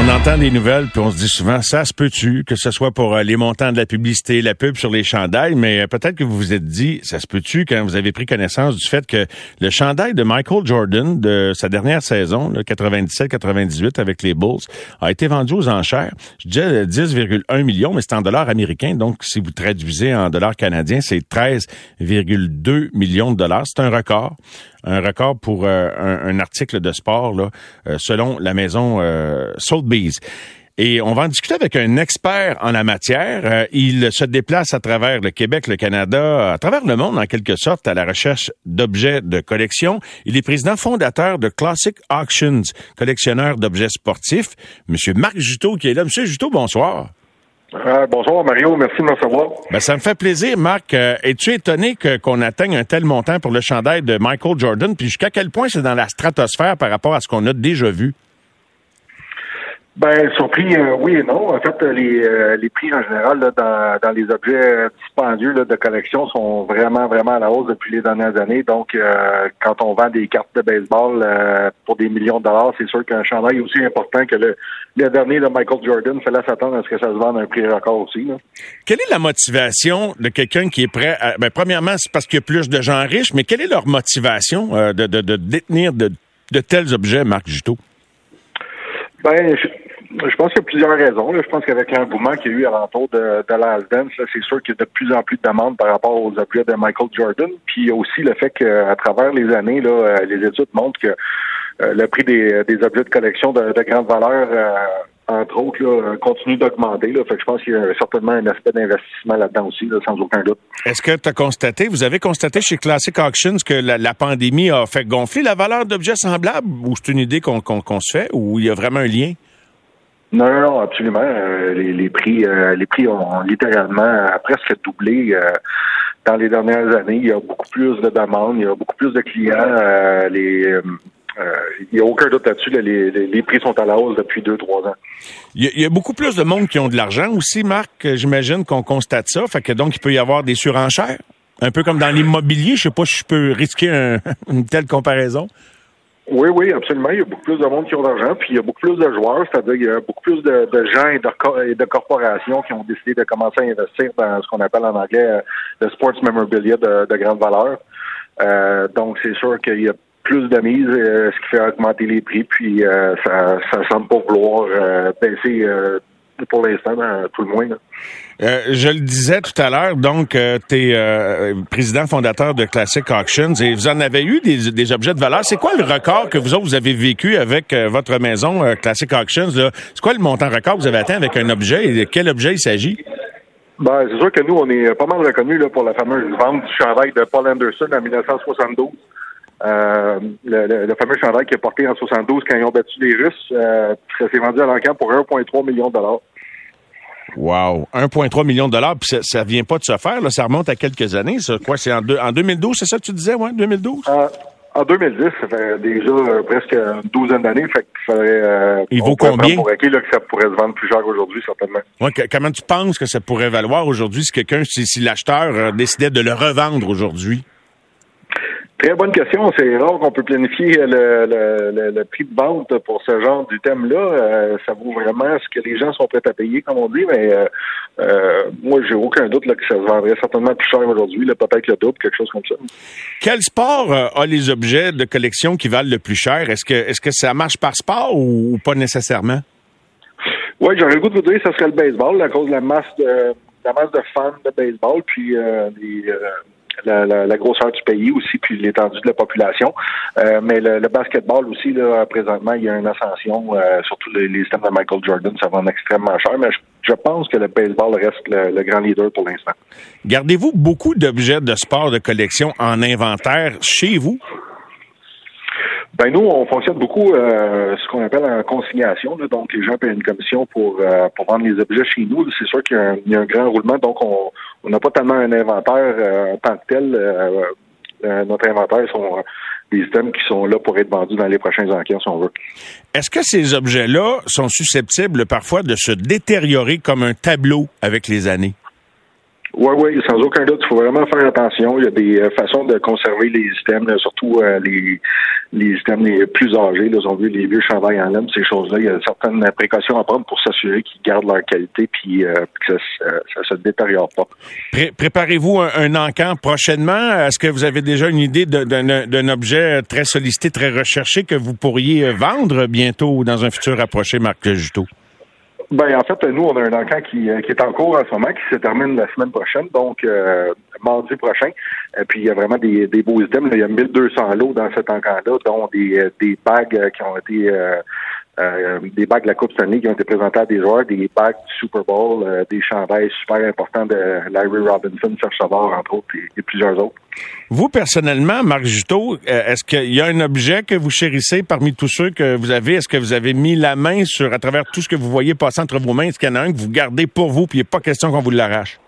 On entend des nouvelles, puis on se dit souvent, ça se peut-tu, que ce soit pour euh, les montants de la publicité, la pub sur les chandails, mais euh, peut-être que vous vous êtes dit, ça se peut-tu, quand vous avez pris connaissance du fait que le chandail de Michael Jordan de sa dernière saison, là, 97-98 avec les Bulls, a été vendu aux enchères. Je disais euh, 10,1 millions, mais c'est en dollars américains, donc si vous traduisez en dollars canadiens, c'est 13,2 millions de dollars. C'est un record. Un record pour euh, un, un article de sport, là, euh, selon la maison euh, Sotheby's. Et on va en discuter avec un expert en la matière. Euh, il se déplace à travers le Québec, le Canada, à travers le monde en quelque sorte, à la recherche d'objets de collection. Il est président fondateur de Classic Auctions, collectionneur d'objets sportifs. Monsieur Marc Juteau qui est là. Monsieur Juteau, bonsoir. Euh, bonsoir Mario, merci de me recevoir. Ben, ça me fait plaisir, Marc. Euh, Es-tu étonné qu'on atteigne un tel montant pour le chandail de Michael Jordan? Puis jusqu'à quel point c'est dans la stratosphère par rapport à ce qu'on a déjà vu? Ben, surpris, euh, oui et non. En fait, euh, les, euh, les prix en général là, dans, dans les objets dispendieux là, de collection sont vraiment, vraiment à la hausse depuis les dernières années. Donc, euh, quand on vend des cartes de baseball euh, pour des millions de dollars, c'est sûr qu'un chandail aussi important que le, le dernier de Michael Jordan, fallait s'attendre à ce que ça se vende à un prix record aussi. Là. Quelle est la motivation de quelqu'un qui est prêt à... Ben, premièrement, c'est parce qu'il y a plus de gens riches, mais quelle est leur motivation euh, de, de, de détenir de, de tels objets, Marc Juteau? Ben, je, je pense qu'il y a plusieurs raisons. là. Je pense qu'avec l'engouement qu'il y a eu alentour de, de la dance, là, c'est sûr qu'il y a de plus en plus de demandes par rapport aux objets de Michael Jordan. Puis aussi le fait qu'à travers les années, là, euh, les études montrent que euh, le prix des, des objets de collection de, de grande valeur, euh, entre autres, là, continue d'augmenter. Fait que je pense qu'il y a certainement un aspect d'investissement là-dedans aussi, là, sans aucun doute. Est-ce que tu as constaté, vous avez constaté chez Classic Auctions que la, la pandémie a fait gonfler la valeur d'objets semblables ou c'est une idée qu'on se fait ou il y a vraiment un lien? Non, non, absolument. Euh, les, prix, euh, les prix ont littéralement euh, presque doublé dans les dernières années. Il y a beaucoup plus de demandes, il y a beaucoup plus de clients. il n'y a aucun doute là-dessus. là, les, les- prix sont à la hausse depuis deux, trois ans. Il y, a, beaucoup plus de monde qui ont de l'argent aussi, Marc. J'imagine qu'on constate ça. Fait que donc, il peut y avoir des surenchères. Un peu comme dans l'immobilier. Je sais pas si je peux risquer un- une telle comparaison. Oui, oui, absolument. Il y a beaucoup plus de monde qui ont de l'argent, puis il y a beaucoup plus de joueurs, c'est-à-dire qu'il y a beaucoup plus de, gens et de, et de corporations qui ont décidé de commencer à investir dans ce qu'on appelle en anglais euh, le sports memorabilia de, de grande valeur. Euh, donc, c'est sûr qu'il y a plus de mise, euh, ce qui fait augmenter les prix, puis euh, ça, ça semble pas vouloir euh, baisser pour l'instant, euh, tout le moins. là. Euh, je le disais tout à l'heure, donc, tu es président fondateur de Classic Auctions et vous en avez eu des, des objets de valeur. C'est quoi le record que vous autres, vous avez vécu avec euh, votre maison euh, Classic Auctions? C'est quoi le montant record que vous avez atteint avec un objet et de quel objet il s'agit? Ben, c'est sûr que nous, on est pas mal reconnus là, pour la fameuse vente du chandail de Paul Anderson en 1972. Euh, le, le- le fameux chandail qui est porté en 72 quand ils ont battu les Russes. Euh, ça s'est vendu à l'encan pour 1,3 million de dollars. Wow! 1,3 million de dollars, puis ça, ça vient pas de se faire, là. ça remonte à quelques années. Ça. Quoi, c'est en, deux- en 2012, c'est ça que tu disais, ouais, 2012? En, en 2010, ça fait déjà euh, presque une douzaine d'années. Fait qu'il euh, Il vaut combien? Pour acquis, là, que ça pourrait se vendre plus cher aujourd'hui, certainement. Ouais, que- comment tu penses que ça pourrait valoir aujourd'hui si quelqu'un, si, si l'acheteur euh, décidait de le revendre aujourd'hui? Très bonne question. C'est rare qu'on peut planifier le, le, le, le prix de vente pour ce genre d'item-là. Euh, ça vaut vraiment ce que les gens sont prêts à payer, comme on dit, mais euh, euh, moi, j'ai aucun doute là, que ça se vendrait certainement plus cher aujourd'hui, peut-être le double, quelque chose comme ça. Quel sport euh, a les objets de collection qui valent le plus cher? Est-ce que, est-ce que ça marche par sport ou, ou pas nécessairement? Oui, j'aurais le goût de vous dire que ce serait le baseball, à cause de la masse de, la masse de fans de baseball, puis euh, les, euh, la, la, la grosseur du pays aussi, puis l'étendue de la population. Euh, mais le, le basketball aussi, là, présentement, il y a une ascension, euh, surtout les, les systèmes de Michael Jordan, ça vend extrêmement cher, mais je, je pense que le baseball reste le, le grand leader pour l'instant. Gardez-vous beaucoup d'objets de sport de collection en inventaire chez vous? Ben nous, on fonctionne beaucoup euh, ce qu'on appelle en consignation. là. donc, les gens payent une commission pour, euh, pour vendre les objets chez nous. C'est sûr qu'il y, a un- il y a un grand roulement, donc on on n'a pas tellement un inventaire euh, en tant que tel. Euh, euh, notre inventaire sont euh, des items qui sont là pour être vendus dans les prochains enquêtes, si on veut. Est-ce que ces objets-là sont susceptibles parfois de se détériorer comme un tableau avec les années? Oui, oui, sans aucun doute, il faut vraiment faire attention. Il y a des euh, façons de conserver les items, là, surtout euh, les, les items les plus âgés, là, on veut, les vieux chandails en laine, ces choses-là. Il y a certaines précautions à prendre pour s'assurer qu'ils gardent leur qualité puis euh, que ça, ça se détériore pas. Pré- Préparez-vous un, un encamp prochainement. Est-ce que vous avez déjà une idée d'un objet très sollicité, très recherché que vous pourriez euh, vendre bientôt ou dans un futur approché, Marc Juteau? Ben en fait, nous, on a un encan qui, euh, qui est en cours en ce moment, qui se termine la semaine prochaine, donc euh, mardi prochain. Et puis il y a vraiment des, des beaux items. là. Il y a 1200 lots dans cet encan-là, dont des, euh, des bagues euh, qui ont été euh, euh, des bagues de la Coupe Stanley qui ont été présentées à des joueurs, des bagues du Super Bowl, euh, des chandails super importants de Larry Robinson, Serge Savard, entre autres, et, plusieurs autres. Vous, personnellement, Marc Juteau, euh, est-ce qu'il y a un objet que vous chérissez parmi tous ceux que vous avez? Est-ce que vous avez mis la main sur, à travers tout ce que vous voyez passer entre vos mains? Est-ce qu'il y en a un que vous gardez pour vous, puis il n'est pas question qu'on vous l'arrache?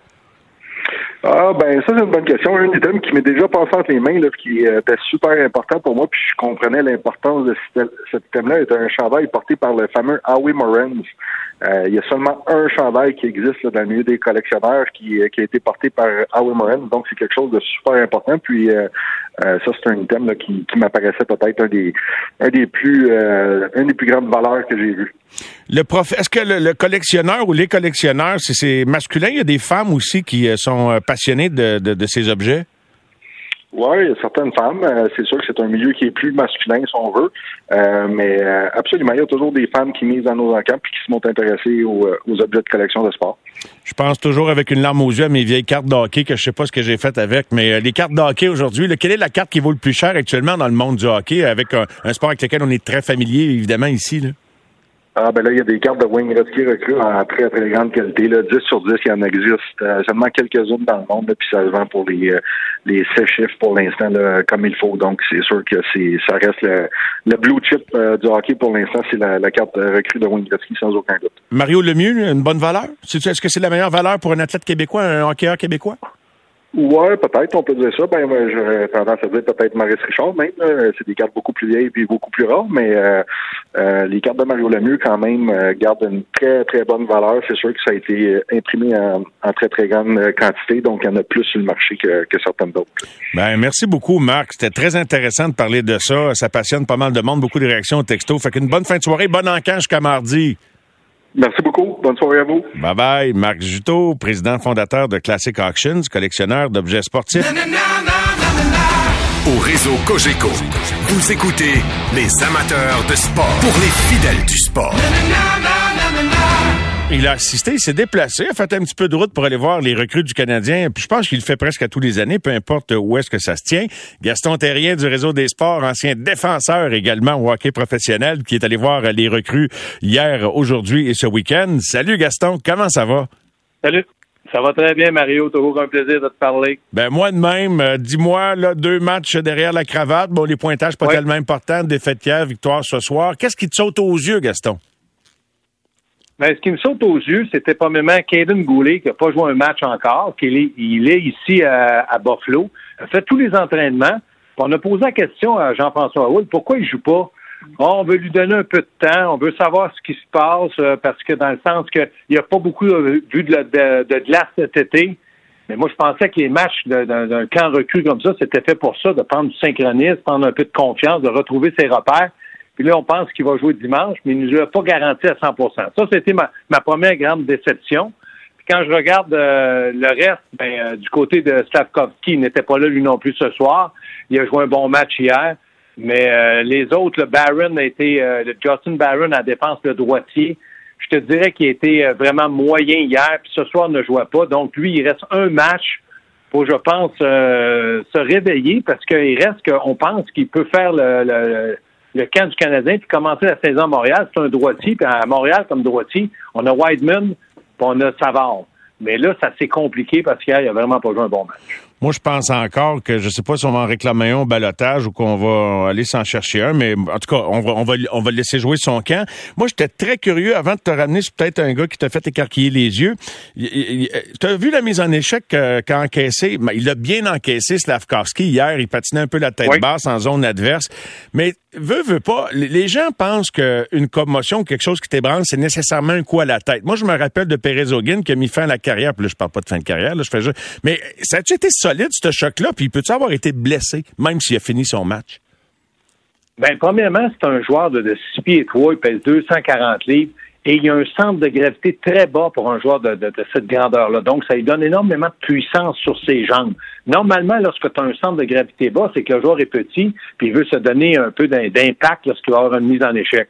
Ah ben ça c'est une bonne question. Un item qui m'est déjà passé entre les mains, là, qui était super important pour moi, puis je comprenais l'importance de cet item-là, était un chandail porté par le fameux Howie Morans. Euh, il y a seulement un chandail qui existe là, dans le milieu des collectionneurs qui, euh, qui a été porté par Howie Morans, donc c'est quelque chose de super important. Puis euh, euh, ça c'est un item là, qui, qui m'apparaissait peut-être un des un des plus euh, un des plus grandes valeurs que j'ai vues. Le prof, est-ce que le, le collectionneur ou les collectionneurs, c'est masculin, il y a des femmes aussi qui euh, sont euh, passionnées de, de, de ces objets? Oui, il y a certaines femmes. euh, c'est sûr que c'est un milieu qui est plus masculin, si on veut. Euh, mais euh, absolument, il y a toujours des femmes qui misent dans nos encamps puis qui se sont intéressées aux, aux objets de collection de sport. Je pense toujours avec une larme aux yeux à mes vieilles cartes de hockey que je sais pas ce que j'ai fait avec, mais les cartes de hockey aujourd'hui, quelle est la carte qui vaut le plus cher actuellement dans le monde du hockey avec un, un sport avec lequel on est très familier, évidemment, ici? Là? Ah ben là, il y a des cartes de Wayne Gretzky recrues en très très grande qualité. Là. 10 sur 10, il y en existe euh, seulement quelques-unes dans le monde, là, puis ça se vend pour les, euh, les 6 chiffres pour l'instant comme il faut. Donc c'est sûr que c'est ça reste le, le blue chip euh, du hockey pour l'instant, c'est la, la carte euh, recrue de Wayne sans aucun doute. Mario Lemieux, une bonne valeur? Est-ce que c'est la meilleure valeur pour un athlète québécois, un hockeyeur québécois? Ouais, peut-être, on peut dire ça. Ben, j'aurais tendance à dire peut-être Maurice Richard même. C'est des cartes beaucoup plus vieilles et beaucoup plus rares, mais euh, euh, les cartes de Mario Lemieux, quand même, euh, gardent une très, très bonne valeur. C'est sûr que ça a été euh, imprimé en, très, très grande euh, quantité, donc il y en a plus sur le marché que, que certaines d'autres. Ben, merci beaucoup, Marc. C'était très intéressant de parler de ça. Ça passionne pas mal de monde, beaucoup de réactions au texto. Fait qu'une bonne fin de soirée, bon encamp jusqu'à mardi. Merci beaucoup. Bonne soirée à vous. Bye bye. Marc Juteau, président fondateur de Classic Auctions, collectionneur d'objets sportifs. Au réseau Cogeco, vous écoutez les amateurs de sport pour les fidèles du sport. Il a assisté, il s'est déplacé, a fait un petit peu de route pour aller voir les recrues du Canadien. Puis je pense qu'il le fait presque à tous les années, peu importe où est-ce que ça se tient. Gaston Terrien du réseau des sports, ancien défenseur également au hockey professionnel, qui est allé voir les recrues hier, aujourd'hui et ce week-end. Salut Gaston, comment ça va? Salut. Ça va très bien, Mario. Toujours un plaisir de te parler. Ben moi de même, euh, dis-moi là deux matchs derrière la cravate. Bon, les pointages pas tellement importants, défaite hier, victoire ce soir. Qu'est-ce qui te saute aux yeux, Gaston? Ben, ce qui me saute aux yeux, c'était probablement Caden Goulet, qui n'a pas joué un match encore, qu'il est, il est ici à, à Buffalo, a fait tous les entraînements. On a posé la question à Jean-François Houle, pourquoi il joue pas? On veut lui donner un peu de temps, on veut savoir ce qui se passe, euh, parce que dans le sens qu'il n'y a pas beaucoup euh, vu de, de, de glace cet été. Mais moi, je pensais que les matchs d'un camp recru comme ça, c'était fait pour ça, de prendre du synchronisme, prendre un peu de confiance, de retrouver ses repères. Puis là, on pense qu'il va jouer dimanche, mais il ne nous a pas garanti à 100% Ça, c'était ma, première grande déception. Puis quand je regarde euh, le reste, ben, euh, du côté de Slavkovski, il n'était pas là lui non plus ce soir. Il a joué un bon match hier. Mais euh, les autres, le Barron a été, le Justin Barron à défense le droitier. Je te dirais qu'il euh, vraiment moyen hier, puis ce soir ne jouait pas. Donc lui, il reste un match pour, je pense, se réveiller parce qu'il reste qu'on pense qu'il peut faire le, le camp du Canadien puis commencer la saison à Montréal. C'est un droitier. Puis à Montréal, comme droitier, on a Whiteman puis on a Savard. Mais là, ça s'est compliqué parce qu'hier, il a vraiment pas joué un bon match. Moi, je pense encore que je sais pas si on va en réclamer un au balotage ou qu'on va aller s'en chercher un, mais en tout cas, on va, on va, on va le laisser jouer son camp. Moi, j'étais très curieux avant de te ramener sur peut-être un gars qui t'a fait écarquiller les yeux. Tu as vu la mise en échec euh, qu'a encaissé? Ben, Il a bien encaissé Slavkovski hier. Il patinait un peu la tête Oui. basse en zone adverse. Mais veut, veut pas, les- gens pensent qu'une commotion, quelque chose qui t'ébranle, c'est nécessairement un coup à la tête. Moi, je me rappelle de Pérez Hogan qui a mis fin à la carrière. Puis là, je parle pas de fin de carrière, là, je fais juste... Mais ça a-tu été solide, ce choc-là? Puis peut-tu avoir été blessé, même s'il a fini son match? Ben, premièrement, c'est un joueur de, de 6 pieds 3, il pèse 240 livres et il y a un centre de gravité très bas pour un joueur de, de- de cette grandeur-là. Donc, ça lui donne énormément de puissance sur ses jambes. Normalement, lorsque tu as un centre de gravité bas, c'est que le joueur est petit puis il veut se donner un peu d'im- d'impact lorsqu'il va avoir une mise en échec.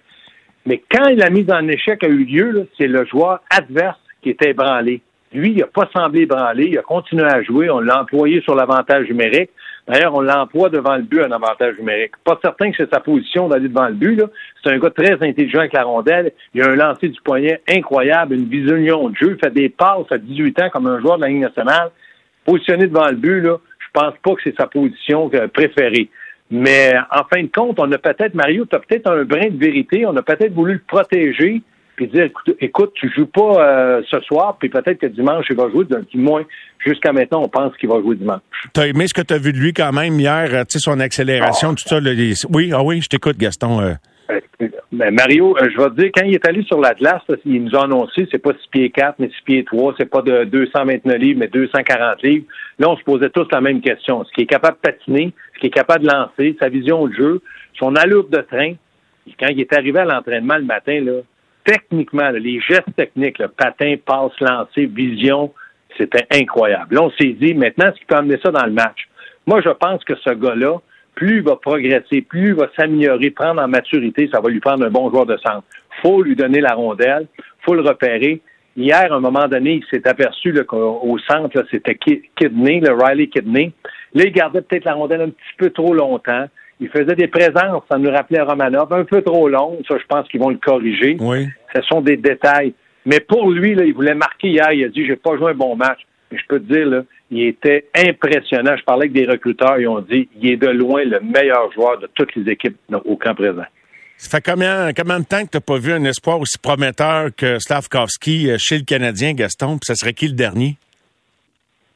Mais quand la mise en échec a eu lieu, c'est le joueur adverse qui était ébranlé. Lui, il n'a pas semblé ébranlé, il a continué à jouer, on l'a employé sur l'avantage numérique. D'ailleurs, on l'emploie devant le but, un avantage numérique. Pas certain que c'est sa position d'aller devant le but. C'est un gars très intelligent avec la rondelle. Il a un lancer du poignet incroyable, une vision de jeu, il fait des passes à 18 ans comme un joueur de la Ligue nationale. Positionné devant le but, là, je pense pas que c'est sa position euh, préférée. Mais en fin de compte, on a peut-être, Mario, tu as peut-être un brin de vérité. On a peut-être voulu le protéger puis dire, écoute, écoute tu joues pas euh, ce soir, puis peut-être que dimanche, il va jouer. Du moins, jusqu'à maintenant, on pense qu'il va jouer dimanche. T'as aimé ce que t'as vu de lui quand même hier, euh, tu sais, son accélération, tout ça. là, les- Oui, ah oui, je t'écoute, Gaston. euh. Ben, Mario, je vais te dire, quand il est allé sur l'Atlas, il nous a annoncé, c'est pas 6 pieds 4, mais 6 pieds 3, c'est pas de 229 livres, mais 240 livres. Là, on se posait tous la même question. Ce qui est capable de patiner, ce qui est capable de lancer, sa vision de jeu, son allure de train. Et quand il est arrivé à l'entraînement le matin, là, techniquement, les gestes techniques, le patin, passe, lancer, vision, c'était incroyable. Là, on s'est dit, maintenant, ce qui peut amener ça dans le match? Moi, je pense que ce gars-là, plus il va progresser, plus il va s'améliorer, prendre en maturité, ça va lui prendre un bon joueur de centre. faut lui donner la rondelle, faut le repérer. Hier, à un moment donné, il s'est aperçu qu'au au centre, c'était Ki- Kidney, le Riley Kidney. Là, il gardait peut-être la rondelle un petit peu trop longtemps. Il faisait des présences, ça nous rappelait Romanov, un peu trop longues. Ça, je pense qu'ils vont le corriger. Oui. Ce sont des détails. Mais pour lui, là, il voulait marquer hier. Il a dit, j'ai pas joué un bon match. Mais je peux te dire, là, il était impressionnant. Je parlais avec des recruteurs, ils ont dit, il est de loin le meilleur joueur de toutes les équipes au camp présent. Ça fait combien, combien de temps que t'as pas vu un espoir aussi prometteur que Slavkovski euh, chez le Canadien, Gaston? Puis ça serait qui le dernier?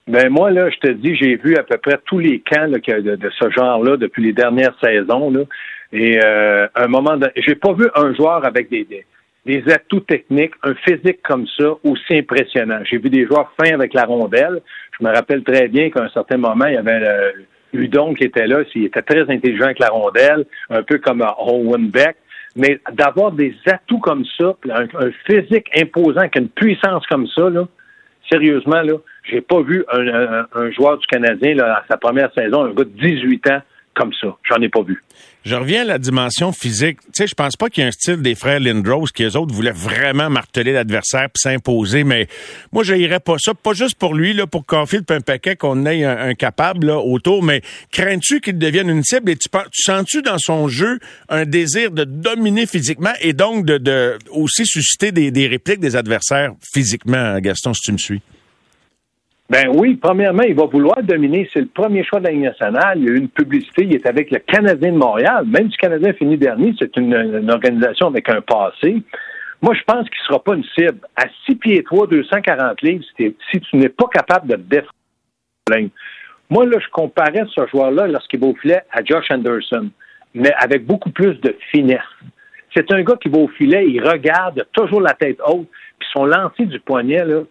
Ben moi, là, je te dis, j'ai vu à peu près tous les camps là, de, ce genre-là depuis les dernières saisons. Là, et euh, un moment, de... j'ai pas vu un joueur avec des, des, atouts techniques, un physique comme ça aussi impressionnant. J'ai vu des joueurs fins avec la rondelle. Je me rappelle très bien qu'à un certain moment, il y avait euh, Udon qui était là. Il était très intelligent avec la rondelle, un peu comme euh, Owen Beck. Mais d'avoir des atouts comme ça, un, un, physique imposant, avec une puissance comme ça, là, sérieusement, là, j'ai pas vu un, un, joueur du Canadien là, à sa première saison, un gars de 18 ans comme ça. J'en ai pas vu. Je reviens à la dimension physique. Tu sais, je pense pas qu'il y ait un style des frères Lindros qui, eux autres, voulaient vraiment marteler l'adversaire puis s'imposer, mais moi, je n'irais pas ça. Pas juste pour lui, là, pour Caulfield puis un paquet qu'on ait un, capable là, autour, mais crains-tu qu'il devienne une cible? Et tu, tu sens-tu dans son jeu un désir de dominer physiquement et donc de, de aussi susciter des, des répliques des adversaires physiquement, Gaston, si tu me suis? Ben oui, premièrement, il va vouloir dominer. C'est le premier choix de la Ligue nationale. Il y a eu une publicité. Il est avec le Canadien de Montréal. Même si le Canadien finit dernier, c'est une, organisation avec un passé. Moi, je pense qu'il ne sera pas une cible. À 6 pieds 3, 240 livres, si, tu n'es pas capable de défendre. Moi, là, je comparais ce joueur-là lorsqu'il va au filet à Josh Anderson, mais avec beaucoup plus de finesse. C'est un gars qui va au filet, il regarde, toujours la tête haute, puis son lancer du poignet, là,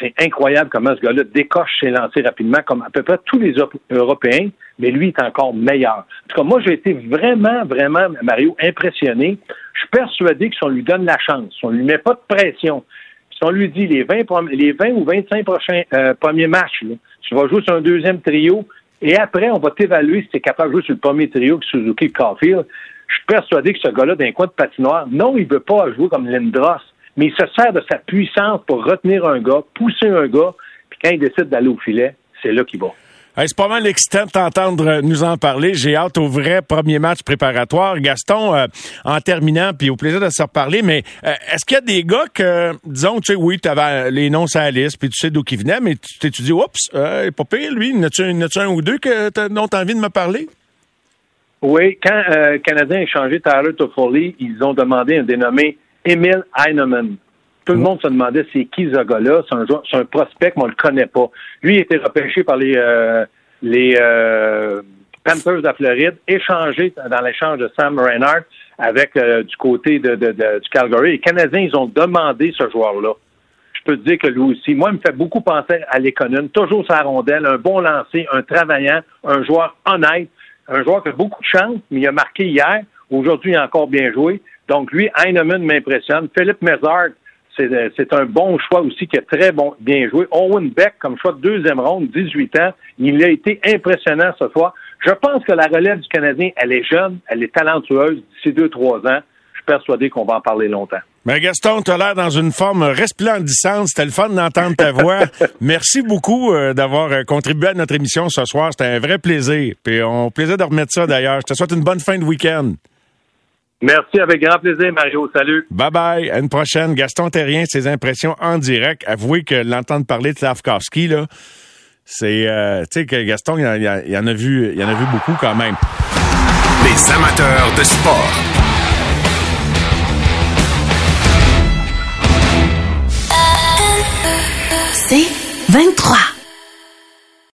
c'est incroyable comment ce gars-là décoche ses lancers rapidement, comme à peu près tous les Européens, mais lui est encore meilleur. En tout cas, moi, j'ai été vraiment, vraiment, Mario, impressionné. Je suis persuadé que si on lui donne la chance, si on lui met pas de pression, si on lui dit les 20, les 20 ou 25 prochains euh, premiers matchs, tu vas jouer sur un deuxième trio, et après, on va t'évaluer si tu es capable de jouer sur le premier trio, Suzuki Caulfield. Je suis persuadé que ce gars-là, d'un coin de patinoire, non, il veut pas jouer comme Lindros mais il se sert de sa puissance pour retenir un gars, pousser un gars, puis quand il décide d'aller au filet, c'est là qu'il va. c'est pas mal excitant de t'entendre nous en parler. J'ai hâte au vrai premier match préparatoire. Gaston, euh, en terminant, puis au plaisir de se reparler, mais euh, est-ce qu'il y a des gars que, disons, tu sais, oui, tu avais les noms sur la liste, puis tu sais d'où ils venaient, mais tu t'es dit, oups, euh, pas pire, lui, y tu un ou deux que dont tu as envie de me parler? Oui, quand le Canadien a échangé Tyler Toffoli, ils ont demandé un dénommé Emil Heinemann. Tout le monde se demandait c'est qui ce gars-là. C'est un, c'est un prospect, mais on le connaît pas. Lui, il a été repêché par les, euh, les euh, Panthers de la Floride, échangé dans l'échange de Sam Reinhardt avec euh, du côté de, de, du Calgary. Les Canadiens, ils ont demandé ce joueur-là. Je peux te dire que lui aussi, moi, il me fait beaucoup penser à l'économie. Toujours sa rondelle, un bon lancer, un travaillant, un joueur honnête, un joueur qui a beaucoup de chance, mais il a marqué hier. Aujourd'hui, il a encore bien joué. Donc, lui, Heinemann m'impressionne. Philippe Mézard, c'est un bon choix aussi qui a très bon, bien joué. Owen Beck, comme choix de deuxième ronde, 18 ans, il a été impressionnant ce soir. Je pense que la relève du Canadien, elle est jeune, elle est talentueuse d'ici deux, trois ans. Je suis persuadé qu'on va en parler longtemps. Mais Gaston, tu as l'air dans une forme resplendissante. C'était le fun d'entendre ta voix. Merci beaucoup euh, d'avoir euh, contribué à notre émission ce soir. C'était un vrai plaisir. Puis on plaisir de remettre ça d'ailleurs. Je te souhaite une bonne fin de week-end. Merci, avec grand plaisir, Mario. Salut. Bye bye. À une prochaine. Gaston Terrien, ses impressions en direct. Avouez que l'entendre parler de Slavkovski, là, c'est, euh, tu sais, que Gaston, il y, en a vu, il y en a vu beaucoup quand même. Les amateurs de sport. C'est 23.